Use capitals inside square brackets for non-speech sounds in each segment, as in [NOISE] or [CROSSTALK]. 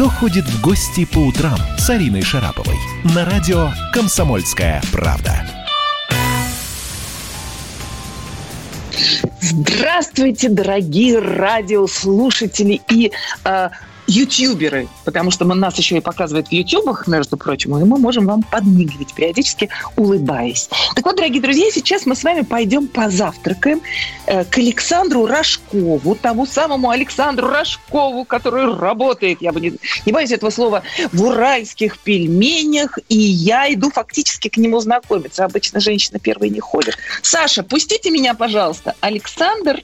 «Кто ходит в гости по утрам» с Ариной Шараповой на радио «Комсомольская правда». Здравствуйте, дорогие радиослушатели и э, ютуберы, потому что нас еще и показывают в ютубах, между прочим, и мы можем вам подмигивать, периодически улыбаясь. Так вот, дорогие друзья, сейчас мы с вами пойдем позавтракаем э, к Александру Рожкову, тому самому Александру Рожкову, который работает, я бы не, не боюсь этого слова, в уральских пельменях, и я иду фактически к нему знакомиться. Обычно женщины первые не ходят. Саша, пустите меня, пожалуйста. Александр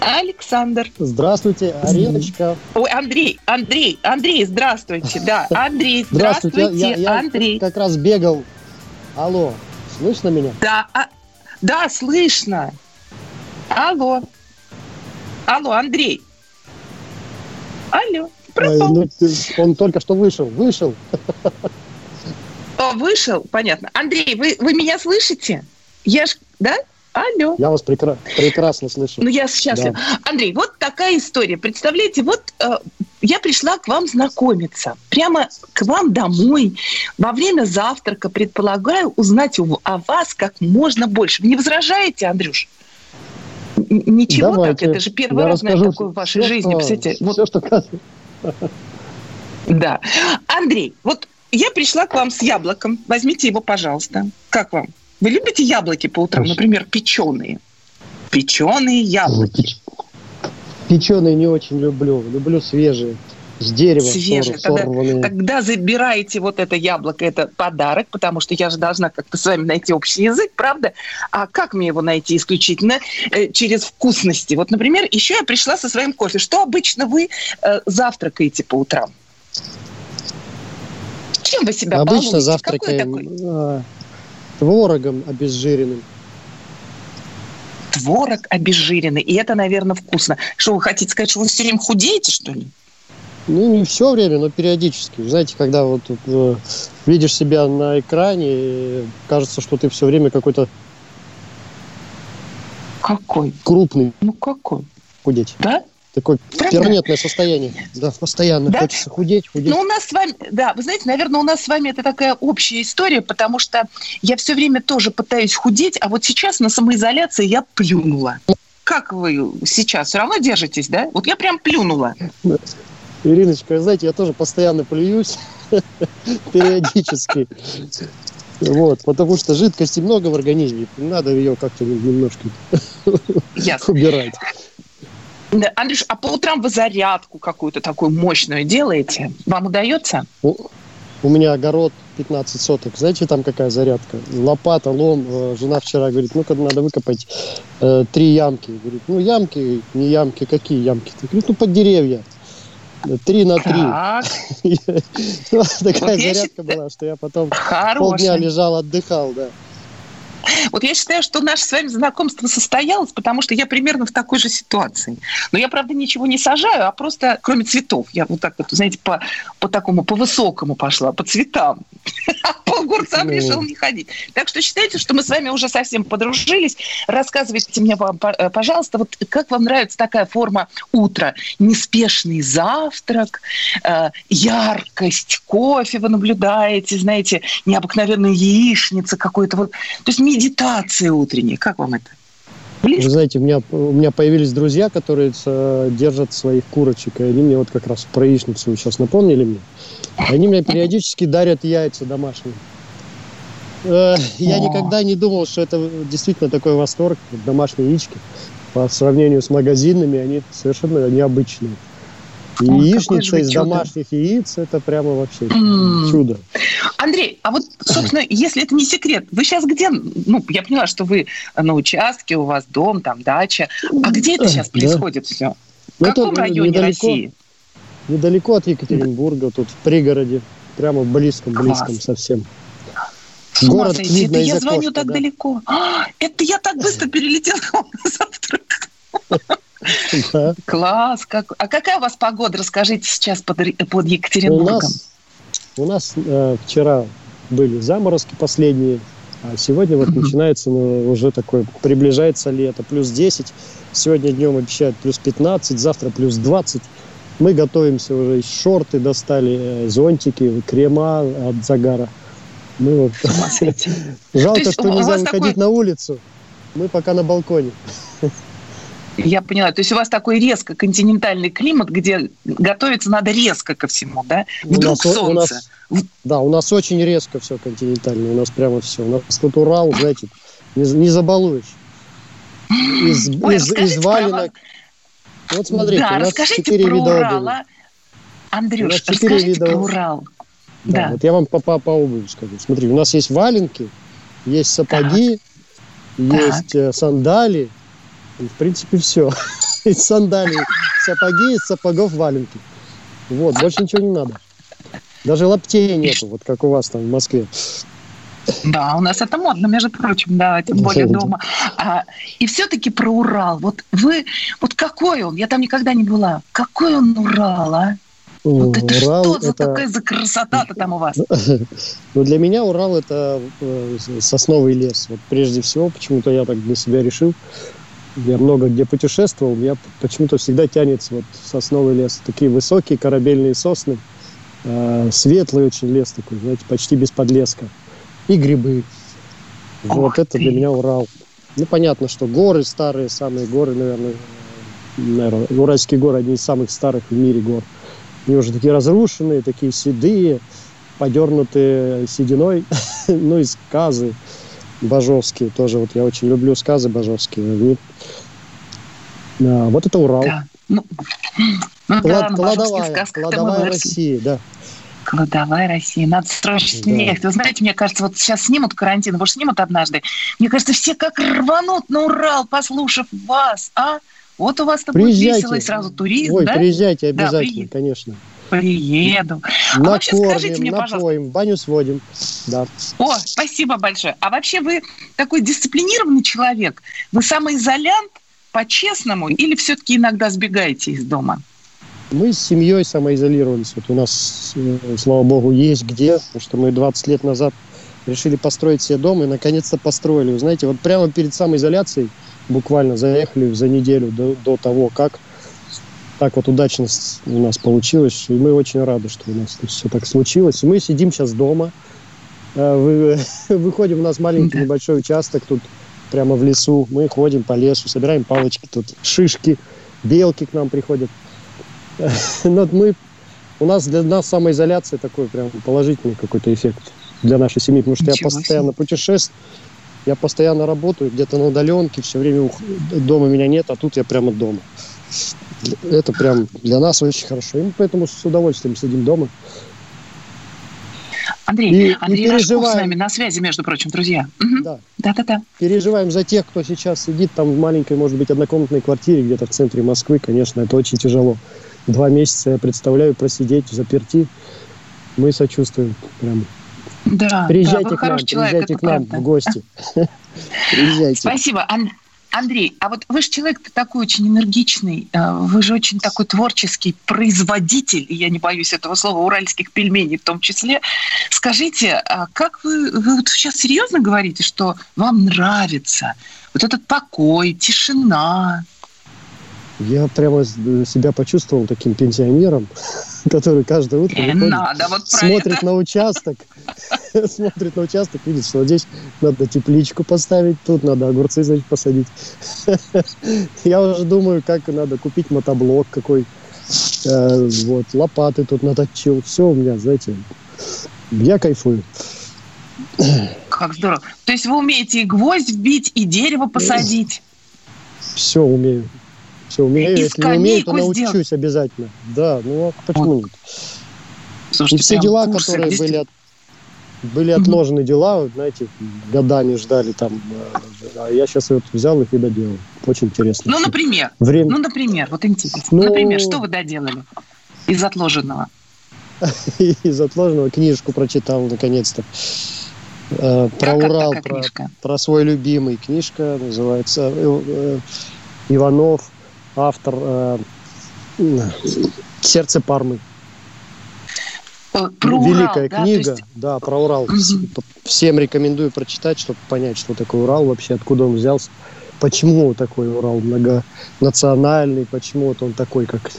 Александр. Здравствуйте, Ариночка. Ой, Андрей, Андрей, Андрей, здравствуйте. Да, [LAUGHS] Андрей, здравствуйте, здравствуйте я, я, Андрей. Как раз бегал. Алло, слышно меня? Да, а, да, слышно. Алло. Алло, Андрей. Алло. Пропал. ну, он только что вышел. Вышел. О, вышел, понятно. Андрей, вы, вы меня слышите? Я ж, да? Алло. Я вас прекра- прекрасно слышу. Ну, я счастлива. Да. Андрей, вот такая история. Представляете, вот э, я пришла к вам знакомиться. Прямо к вам домой. Во время завтрака предполагаю узнать о вас как можно больше. Вы не возражаете, Андрюш? Ничего Давайте. так, это же первый я раз, наверное, такое в вашей все, жизни. Что, Представляете, вот... Все, что Да. Андрей, вот я пришла к вам с яблоком. Возьмите его, пожалуйста. Как вам? Вы любите яблоки по утрам, например, печеные? Печеные яблоки. Печеные не очень люблю. Люблю свежие. С дерева Свежие. Тогда, когда забираете вот это яблоко, это подарок, потому что я же должна как-то с вами найти общий язык, правда? А как мне его найти исключительно э, через вкусности? Вот, например, еще я пришла со своим кофе. Что обычно вы э, завтракаете по утрам? Чем вы себя Обычно балуете? завтракаем Какой такой? Творогом обезжиренным. Творог обезжиренный. И это, наверное, вкусно. Что вы хотите сказать, что вы все время худеете, что ли? Ну, не все время, но периодически. Знаете, когда вот э, видишь себя на экране, кажется, что ты все время какой-то... Какой? Крупный. Ну, какой? Худеть. Да? Такое Правда? перманентное состояние. Да, постоянно да? хочется худеть, худеть. Ну, у нас с вами, да, вы знаете, наверное, у нас с вами это такая общая история, потому что я все время тоже пытаюсь худеть, а вот сейчас на самоизоляции я плюнула. Как вы сейчас все равно держитесь, да? Вот я прям плюнула. Ириночка, знаете, я тоже постоянно плююсь [LAUGHS] периодически. Вот, потому что жидкости много в организме, надо ее как-то немножко убирать. Андрюш, а по утрам вы зарядку какую-то такую мощную делаете? Вам удается? У, у меня огород 15 соток. Знаете, там какая зарядка? Лопата, лом. Э, жена вчера говорит, ну-ка, надо выкопать э, три ямки. Говорит, ну, ямки, не ямки, какие ямки? Говорит, ну, под деревья. Три на три. [LAUGHS] Такая зарядка была, что я потом полдня лежал, отдыхал, да. Вот я считаю, что наше с вами знакомство состоялось, потому что я примерно в такой же ситуации. Но я, правда, ничего не сажаю, а просто, кроме цветов, я вот так вот, знаете, по, по такому, по высокому пошла, по цветам. А [LAUGHS] по огурцам решил не ходить. Так что считайте, что мы с вами уже совсем подружились. Рассказывайте мне, вам, э, пожалуйста, вот как вам нравится такая форма утра? Неспешный завтрак, э, яркость кофе вы наблюдаете, знаете, необыкновенная яичница какой-то. Вот. То есть медитации утренние. Как вам это? Близко? Вы знаете, у меня, у меня появились друзья, которые держат своих курочек, и они мне вот как раз про яичницу сейчас напомнили мне. Они мне периодически дарят яйца домашние. Э, я никогда не думал, что это действительно такой восторг, домашние яички. По сравнению с магазинными, они совершенно необычные. Ой, яичница из чудо. домашних яиц – это прямо вообще mm. чудо. Андрей, а вот, собственно, если это не секрет, вы сейчас где? Ну, я поняла, что вы на участке, у вас дом, там дача. А где это сейчас происходит да. все? В ну, каком районе недалеко, России? Недалеко от Екатеринбурга, тут в пригороде, прямо в близком-близком совсем. С Город видно это я звоню окошка, так да. далеко. А, это я так быстро перелетела [LAUGHS] на завтрак. [LAUGHS] Да. Класс. Как... А какая у вас погода? Расскажите сейчас под, под Екатеринбургом. У нас, у нас э, вчера были заморозки последние, а сегодня вот начинается ну, уже такое, приближается лето, плюс 10. Сегодня днем обещают плюс 15, завтра плюс 20. Мы готовимся уже, шорты достали, зонтики, крема от загара. Мы вот... [LAUGHS] Жалко, что нельзя выходить такой... на улицу. Мы пока на балконе. [LAUGHS] Я поняла. То есть у вас такой резко континентальный климат, где готовиться надо резко ко всему, да? Вдруг у нас, солнце. У нас, да, у нас очень резко все континентальное. У нас прямо все. У нас тут Урал, знаете, не, не забалуешь. Из, Ой, из, из валенок. Вот смотрите, да, у нас расскажите четыре про вида Урал, а? Андрюш, расскажите вида... про Урал. Да, да. Вот я вам по, по, по обуви скажу. Смотри, у нас есть валенки, есть сапоги, так. есть так. Э, сандали, и, в принципе, все. [LAUGHS] Из сандалий сапоги, из сапогов валенки. Вот, больше ничего не надо. Даже лаптей нету, вот как у вас там в Москве. Да, у нас это модно, между прочим, да, тем более [LAUGHS] дома. А, и все-таки про Урал. Вот вы, вот какой он? Я там никогда не была. Какой он Урал, а? Вот это Урал что это... за такая за красота-то там у вас? [LAUGHS] Ну, для меня Урал это э, сосновый лес. Вот прежде всего, почему-то я так для себя решил. Я много где путешествовал, меня почему-то всегда тянется вот сосновый лес. Такие высокие корабельные сосны, э, светлый очень лес такой, знаете, почти без подлеска. И грибы. Ох вот ты. это для меня Урал. Ну, понятно, что горы старые, самые горы, наверное, наверное, Уральские горы, одни из самых старых в мире гор. Они уже такие разрушенные, такие седые, подернутые сединой, [LAUGHS] ну и сказы бажовские тоже. Вот я очень люблю сказы бажовские. А, вот это Урал. Да. Ну, ну, Клад, да, кладовая, кладовая России, да. Кладовая Россия. Надо срочно да. снять. Вы знаете, мне кажется, вот сейчас снимут карантин, может, снимут однажды. Мне кажется, все как рванут на Урал, послушав вас, а? Вот у вас там будет весело и сразу туризм, Ой, да? приезжайте обязательно, да, конечно. Приеду. А Накормим, скажите мне, напоим, пожалуйста. баню сводим. Да. О, спасибо большое. А вообще вы такой дисциплинированный человек? Вы самоизолянт по-честному или все-таки иногда сбегаете из дома? Мы с семьей самоизолировались. Вот у нас, э, слава богу, есть где, потому что мы 20 лет назад решили построить себе дом и наконец-то построили. Вы знаете, вот прямо перед самоизоляцией буквально заехали за неделю до, до того, как так вот удачно у нас получилось. И мы очень рады, что у нас все так случилось. И мы сидим сейчас дома. Э, [LAUGHS] выходим, у нас маленький небольшой участок тут прямо в лесу. Мы ходим по лесу, собираем палочки тут, шишки, белки к нам приходят. [LAUGHS] Но мы, у нас для нас самоизоляция такой прям положительный какой-то эффект для нашей семьи, потому что Ничего я постоянно путешествую, я постоянно работаю, где-то на удаленке, все время дома меня нет, а тут я прямо дома. Это прям для нас очень хорошо. И мы поэтому с удовольствием сидим дома. Андрей, и, Андрей и Рожков с нами на связи, между прочим, друзья. Да. Да-да-да. Переживаем за тех, кто сейчас сидит там в маленькой, может быть, однокомнатной квартире где-то в центре Москвы. Конечно, это очень тяжело. Два месяца я представляю просидеть в заперти. Мы сочувствуем прям. Да, приезжайте да, к нам, человек, приезжайте к нам правда. в гости. [LAUGHS] Спасибо. Андрей, а вот вы же человек такой очень энергичный, э, вы же очень такой творческий производитель, и я не боюсь этого слова, уральских пельменей в том числе. Скажите, а как вы, вы вот сейчас серьезно говорите, что вам нравится вот этот покой, тишина, я прямо себя почувствовал таким пенсионером, [LAUGHS] который каждое утро выходит, надо вот смотрит на участок, [LAUGHS] смотрит на участок, видит, что здесь надо тепличку поставить, тут надо огурцы, значит, посадить. [LAUGHS] Я уже думаю, как надо купить мотоблок какой, э, вот, лопаты тут наточил. Все у меня, знаете, я кайфую. Как здорово. То есть вы умеете и гвоздь вбить, и дерево посадить? Все умею. Все умею. И Если не умею, то научусь сделать. обязательно. Да, ну а почему вот. нет? Слушайте, и все дела, курсы, которые были, от, были отложены угу. дела, знаете, годами ждали там, э, а я сейчас вот взял их и доделал. Очень интересно. Ну, например, Время... ну, например, вот интересно. Ну... Например, что вы доделали из отложенного? [LAUGHS] из отложенного книжку прочитал наконец-то. Э, про как Урал, про, про свой любимый. Книжка называется э, Иванов автор э, «Сердце Пармы». Про Великая Урал, книга, да, есть... да, про Урал. Угу. Всем рекомендую прочитать, чтобы понять, что такое Урал вообще, откуда он взялся, почему такой Урал многонациональный, почему вот он такой, как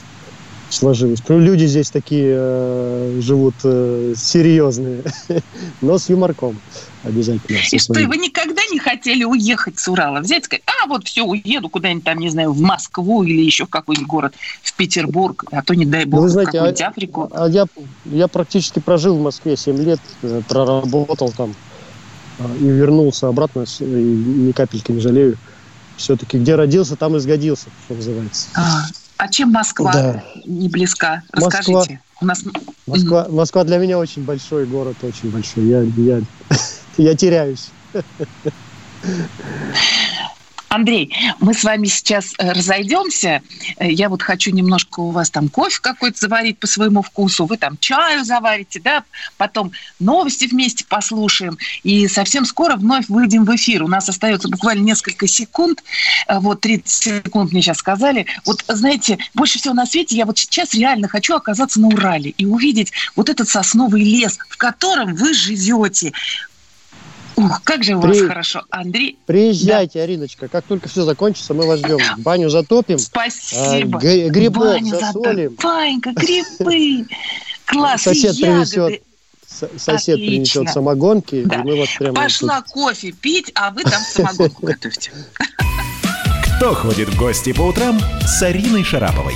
сложилось. Люди здесь такие э, живут э, серьезные, [LAUGHS] но с юморком обязательно. И что, вы никогда не хотели уехать с Урала? Взять и сказать, а вот все, уеду куда-нибудь там, не знаю, в Москву или еще в какой-нибудь город, в Петербург, а то, не дай бог, вы знаете, в какую-нибудь а, Африку. А я, я практически прожил в Москве 7 лет, э, проработал там э, и вернулся обратно, и ни капельки не жалею. Все-таки где родился, там и сгодился, что называется. А, а чем Москва да. не близка? Расскажите. Москва, У нас... Москва, Москва для меня очень большой город, очень большой. Я, я, [LAUGHS] я теряюсь. Андрей, мы с вами сейчас э, разойдемся. Э, я вот хочу немножко у вас там кофе какой-то заварить по своему вкусу. Вы там чаю заварите, да? Потом новости вместе послушаем. И совсем скоро вновь выйдем в эфир. У нас остается буквально несколько секунд. Э, вот 30 секунд мне сейчас сказали. Вот, знаете, больше всего на свете я вот сейчас реально хочу оказаться на Урале и увидеть вот этот сосновый лес, в котором вы живете. Ух, как же у При... вас хорошо, Андрей. Приезжайте, да. Ариночка, как только все закончится, мы вас ждем. Баню затопим. Спасибо. А, г- грибов Баню засолим. Затоп... Банька, грибы. [LAUGHS] Класс, Сосед принесет сосед Отлично. принесет самогонки, да. и мы вот прямо... Пошла тут... кофе пить, а вы там самогонку [LAUGHS] готовьте. Кто ходит в гости по утрам с Ариной Шараповой?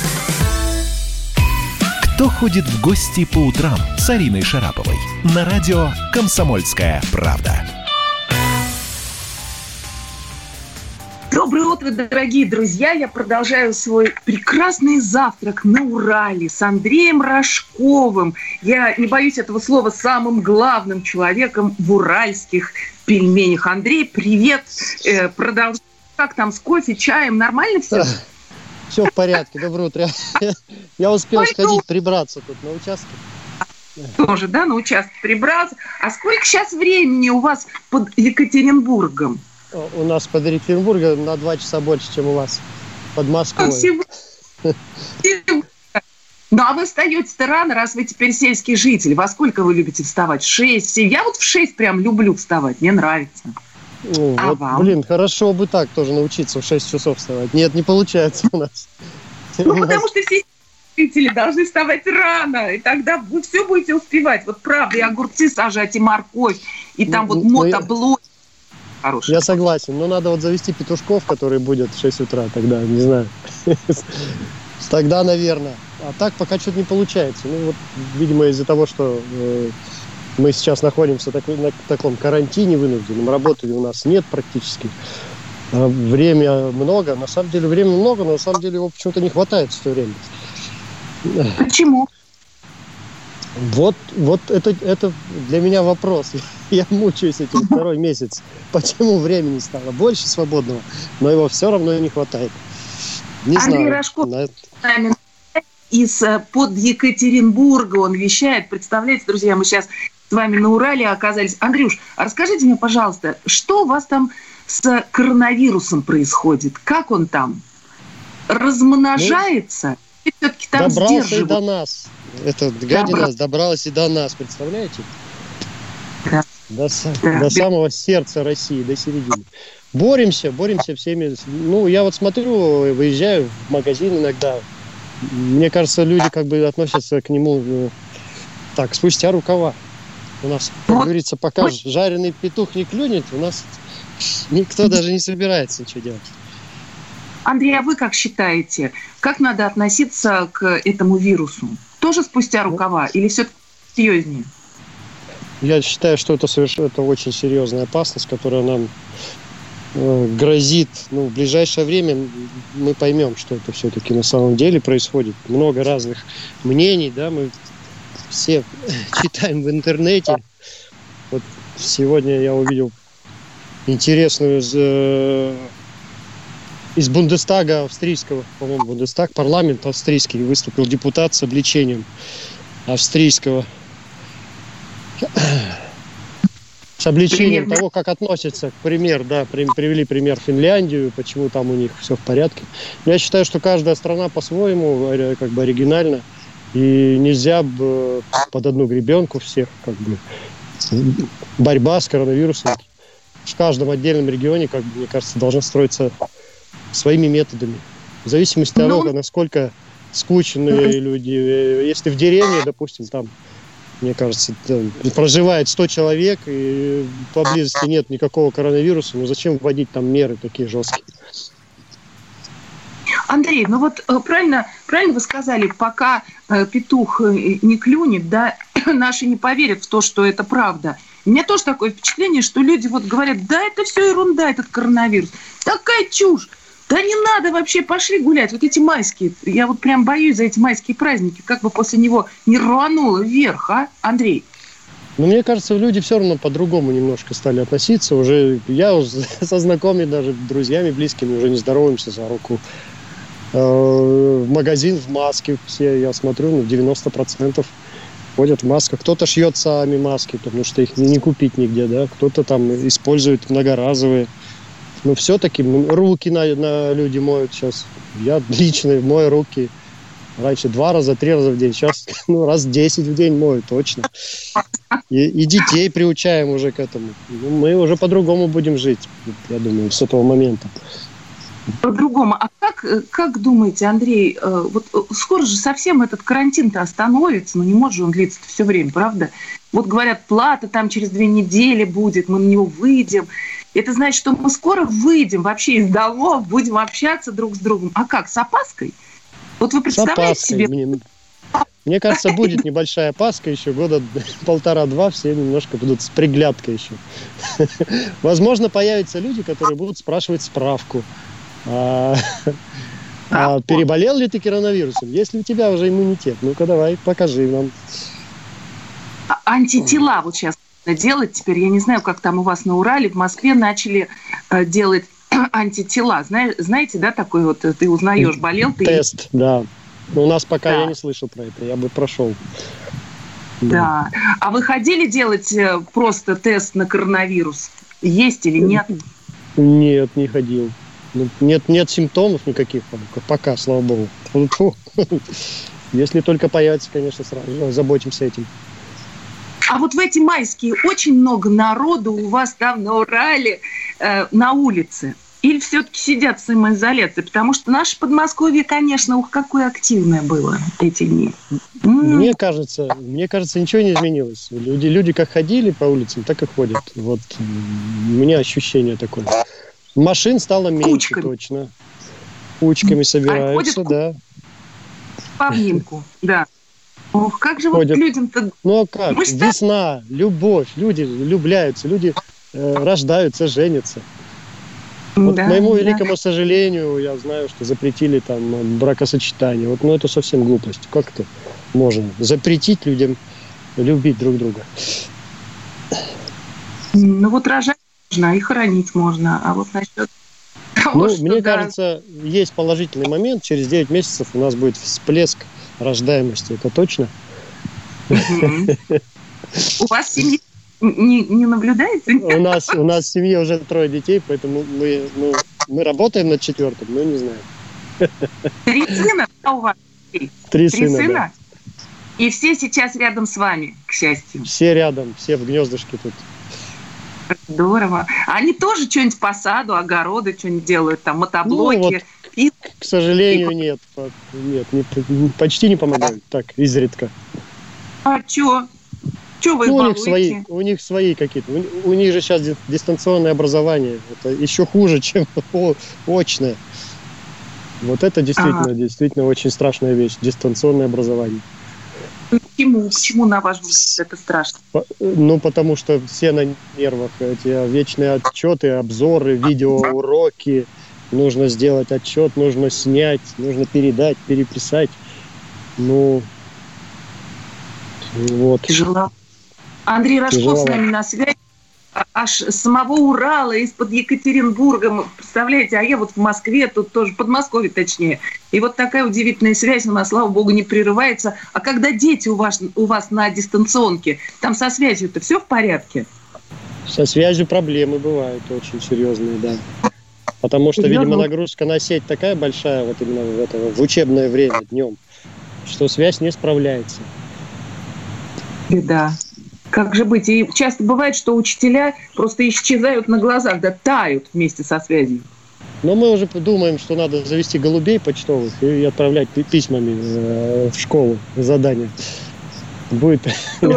Кто ходит в гости по утрам с Ариной Шараповой? На радио «Комсомольская правда». Доброе утро, дорогие друзья! Я продолжаю свой прекрасный завтрак на Урале с Андреем Рожковым. Я не боюсь этого слова самым главным человеком в уральских пельменях. Андрей, привет! Э, продолжай. Как там с кофе, чаем? Нормально все? [LAUGHS] Все в порядке, доброе утро. Я успел сходить прибраться тут на участке. Тоже, да, на участке прибраться. А сколько сейчас времени у вас под Екатеринбургом? У нас под Екатеринбургом на два часа больше, чем у вас под Москвой. Спасибо. Ну, а вы встаете-то рано, раз вы теперь сельский житель. Во сколько вы любите вставать? В шесть? Я вот в шесть прям люблю вставать, мне нравится. Ну, а вот, вам? Блин, хорошо бы так тоже научиться в 6 часов вставать. Нет, не получается у нас. [LAUGHS] Ну, потому что все жители должны вставать рано, и тогда вы все будете успевать. Вот правда, и огурцы сажать, и морковь, и там ну, вот ну, мотоблок. Хороший. Я согласен, но надо вот завести петушков, которые будет в 6 утра, тогда, не знаю. [LAUGHS] Тогда, наверное. А так пока что-то не получается. Ну, вот, видимо, из-за того, что э, мы сейчас находимся так, на таком карантине вынужденном, работы у нас нет практически. А время много, на самом деле времени много, но на самом деле его почему-то не хватает все время. Почему? Вот, вот это, это для меня вопрос. [LAUGHS] Я мучаюсь этим второй месяц. Почему времени стало больше свободного, но его все равно не хватает. Не Андрей знаю. Рожков на... из э, под Екатеринбурга он вещает. Представляете, друзья, мы сейчас с вами на Урале оказались. Андрюш, а расскажите мне, пожалуйста, что у вас там с коронавирусом происходит? Как он там? Размножается? Ну, все-таки там добрался и до нас. Эта гадина Добра... добралась и до нас, представляете? Да. До, да. до самого сердца России, до середины. Боремся, боремся всеми. Ну, я вот смотрю, выезжаю в магазин иногда. Мне кажется, люди как бы относятся к нему ну, так, спустя рукава. У нас, как говорится, пока жареный петух не клюнет, у нас никто даже не собирается ничего делать. Андрей, а вы как считаете, как надо относиться к этому вирусу? Тоже спустя ну. рукава или все-таки серьезнее? Я считаю, что это, совершенно, это очень серьезная опасность, которая нам э, грозит. Ну, в ближайшее время мы поймем, что это все-таки на самом деле происходит. Много разных мнений, да, мы все [LAUGHS] читаем в интернете. Вот сегодня я увидел интересную из, э, из Бундестага австрийского, по-моему, Бундестаг, парламент австрийский, выступил депутат с обличением австрийского с обличением Примерно. того, как относятся пример, да, при, привели пример Финляндию, почему там у них все в порядке. Я считаю, что каждая страна по-своему э, как бы оригинальна, и нельзя бы под одну гребенку всех как бы борьба с коронавирусом в каждом отдельном регионе, как бы, мне кажется, должна строиться своими методами. В зависимости от того, ну, насколько скучные люди. Э, если в деревне, допустим, там мне кажется, проживает 100 человек, и поблизости нет никакого коронавируса, ну зачем вводить там меры такие жесткие? Андрей, ну вот э, правильно, правильно вы сказали, пока э, петух э, не клюнет, да, [COUGHS] наши не поверят в то, что это правда. У меня тоже такое впечатление, что люди вот говорят, да, это все ерунда, этот коронавирус. Такая чушь. Да не надо вообще, пошли гулять. Вот эти майские, я вот прям боюсь за эти майские праздники, как бы после него не рвануло вверх, а, Андрей? Ну, мне кажется, люди все равно по-другому немножко стали относиться. Уже я уже [LAUGHS] со знакомыми, даже друзьями, близкими уже не здороваемся за руку. Э, в магазин в маске все, я смотрю, ну, 90% ходят в масках. Кто-то шьет сами маски, потому что их не купить нигде, да. Кто-то там использует многоразовые. Но все-таки руки на, на люди моют сейчас. Я лично мою руки раньше два раза, три раза в день. Сейчас [LAUGHS] ну, раз десять в день мою точно. И, и детей приучаем уже к этому. Ну, мы уже по-другому будем жить, я думаю, с этого момента. По-другому. А как, как думаете, Андрей, э, вот э, скоро же совсем этот карантин-то остановится, но ну, не может же он длиться все время, правда? Вот говорят, плата там через две недели будет, мы на него выйдем. Это значит, что мы скоро выйдем вообще из домов, будем общаться друг с другом. А как, с опаской? Вот вы представляете себе... Мне, мне кажется, будет небольшая опаска еще года [LAUGHS] полтора-два, все немножко будут с приглядкой еще. [LAUGHS] Возможно, появятся люди, которые будут спрашивать справку. А, а переболел ли ты коронавирусом? Есть ли у тебя уже иммунитет? Ну-ка давай, покажи нам. А, антитела вот сейчас делать теперь. Я не знаю, как там у вас на Урале, в Москве начали э, делать [CLEARS THROAT] антитела. Знаешь, знаете, да, такой вот, ты узнаешь, болел ты? Тест, да. Но у нас пока да. я не слышал про это, я бы прошел. Да. да. А вы ходили делать э, просто тест на коронавирус? Есть или нет? Нет, не ходил. Ну, нет, нет симптомов никаких пока, слава богу. [LAUGHS] Если только появится, конечно, сразу ну, заботимся этим. А вот в эти майские очень много народу у вас там на Урале, э, на улице. Или все-таки сидят в самоизоляции? Потому что наше Подмосковье, конечно, ух, какое активное было эти дни. Мне кажется, мне кажется, ничего не изменилось. Люди, люди как ходили по улицам, так и ходят. Вот у меня ощущение такое. Машин стало меньше, Кучками. точно. Кучками собираются, а да. По обнимку, да. Ох, как же ходят. вот людям-то... Ну а как? Мы Весна, любовь, люди влюбляются, люди э, рождаются, женятся. Вот да, к моему да. великому сожалению, я знаю, что запретили там бракосочетание. Вот, ну это совсем глупость. Как это можно запретить людям любить друг друга? Ну вот рожать можно и хоронить можно, а вот насчет того, ну, мне да. кажется, есть положительный момент. Через 9 месяцев у нас будет всплеск рождаемости, это точно? У вас семьи не, не наблюдается? У нас, у нас в семье уже трое детей, поэтому мы, ну, мы работаем над четвертым, но не знаю. Три сына а у вас? Три, Три сына, сына? Да. И все сейчас рядом с вами, к счастью. Все рядом, все в гнездышке тут. Здорово. Они тоже что-нибудь по саду, огороды что-нибудь делают, там мотоблоки. Ну, вот. К сожалению, нет. Нет, не, почти не помогают. Так, изредка. А что? Что вы ну, у них свои, у них свои какие-то. У, у них же сейчас дистанционное образование. Это еще хуже, [LAUGHS] чем очное. Вот это действительно, ага. действительно очень страшная вещь. Дистанционное образование. Почему? Почему, на ваш взгляд, это страшно? Ну, потому что все на нервах. Эти вечные отчеты, обзоры, видеоуроки. Нужно сделать отчет, нужно снять, нужно передать, переписать. Ну, вот. Тяжело. Андрей Рожков с нами на связи. Аж с самого Урала, из-под Екатеринбурга. Представляете, а я вот в Москве, тут тоже, в Подмосковье точнее. И вот такая удивительная связь у нас, слава богу, не прерывается. А когда дети у вас, у вас на дистанционке, там со связью-то все в порядке? Со связью проблемы бывают очень серьезные, да. Потому что, видимо, нагрузка на сеть такая большая вот именно в, это, в учебное время днем, что связь не справляется. Беда. Как же быть? И часто бывает, что учителя просто исчезают на глазах, да тают вместе со связью. Но мы уже думаем, что надо завести голубей почтовых и отправлять письмами э, в школу задания. Будет. [LAUGHS]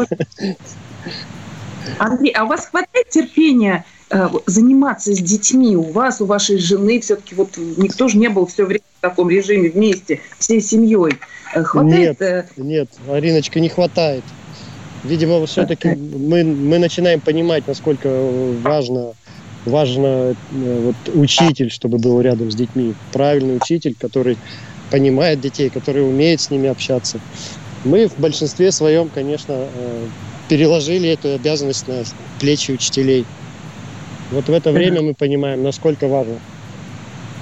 Андрей, а у вас хватает терпения заниматься с детьми? У вас, у вашей жены все-таки вот никто же не был все время в таком режиме вместе, всей семьей. Э, хватает? Нет, нет, Ариночка, не хватает. Видимо, все-таки мы, мы начинаем понимать, насколько важно, важно вот, учитель, чтобы был рядом с детьми. Правильный учитель, который понимает детей, который умеет с ними общаться. Мы в большинстве своем, конечно, переложили эту обязанность на плечи учителей. Вот в это время мы понимаем, насколько важно.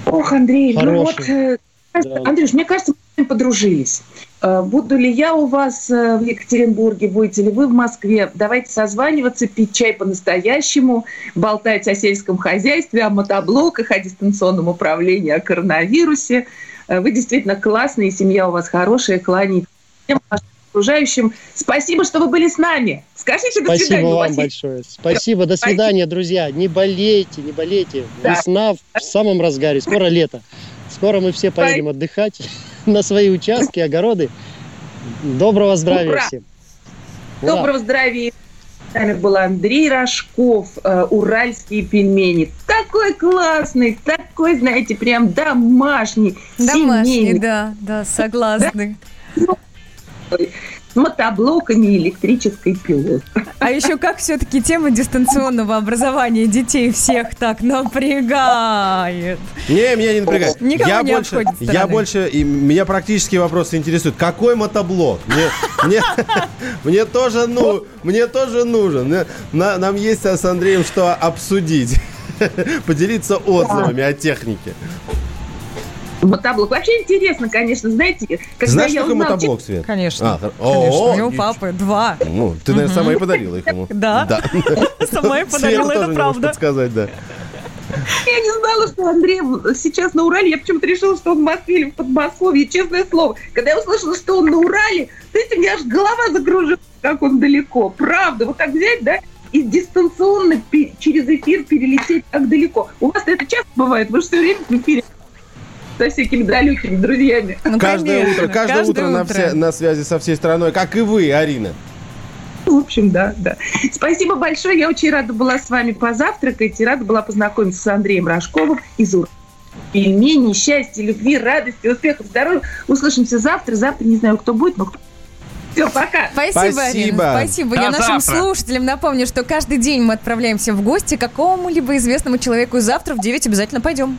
Ох, Андрей, Хороший. ну вот, э, да. Андрюш, мне кажется, мы подружились. Э, буду ли я у вас э, в Екатеринбурге, будете ли вы в Москве? Давайте созваниваться, пить чай по-настоящему, болтать о сельском хозяйстве, о мотоблоках, о дистанционном управлении, о коронавирусе. Вы действительно классные, семья у вас хорошая, кланяйтесь всем окружающим. Спасибо, что вы были с нами. Скажите до Спасибо свидания. вам большое. Спасибо, до свидания, друзья. Не болейте, не болейте. Да. Весна в самом разгаре, скоро лето. Скоро мы все поедем отдыхать [LAUGHS] на свои участки, огороды. Доброго здравия Ура! всем. Доброго здравия. С нами был Андрей Рожков, э, уральские пельмени. Такой классный, такой, знаете, прям домашний, Домашний, семейный. да, да, согласны. Да? С мотоблоками электрической пилот. А еще как все-таки тема дистанционного образования детей всех так напрягает? Не, меня не напрягает. Никого я не больше, я больше, и меня практически вопросы интересуют. Какой мотоблок? Мне, мне, мне тоже, ну, мне тоже нужен. Нам есть с Андреем что обсудить. [LAUGHS] Поделиться отзывами о технике. Мотоблок. Вообще интересно, конечно, знаете, когда Знаешь, я узнала... мотоблок, Свет? Конечно. А, конечно. О, у него папы два. Ну, ты, наверное, сама и подарила их ему. [LAUGHS] Да. [LAUGHS] Сама и подарила, это правда. сказать, да. Я не знала, что Андрей сейчас на Урале. Я почему-то решила, что он в Москве или в Подмосковье. Честное слово. Когда я услышала, что он на Урале, знаете, у меня аж голова загружена, как он далеко. Правда. Вот так взять, да, и дистанционно через эфир перелететь так далеко. У вас это часто бывает? Вы же все время в эфире со всякими далекими друзьями. Ну, каждое конечно, утро, каждое, каждое утро, утро. На, все, на связи со всей страной, как и вы, Арина. В общем, да, да. Спасибо большое. Я очень рада была с вами позавтракать и рада была познакомиться с Андреем Рожковым из Ура. Пельмени, счастья, любви, радости, успехов, здоровья. Услышимся завтра. Завтра не знаю, кто будет, но кто все, пока. Спасибо, Спасибо. Арина. Спасибо. До Я нашим завтра. слушателям напомню, что каждый день мы отправляемся в гости к какому-либо известному человеку. Завтра в 9 обязательно пойдем.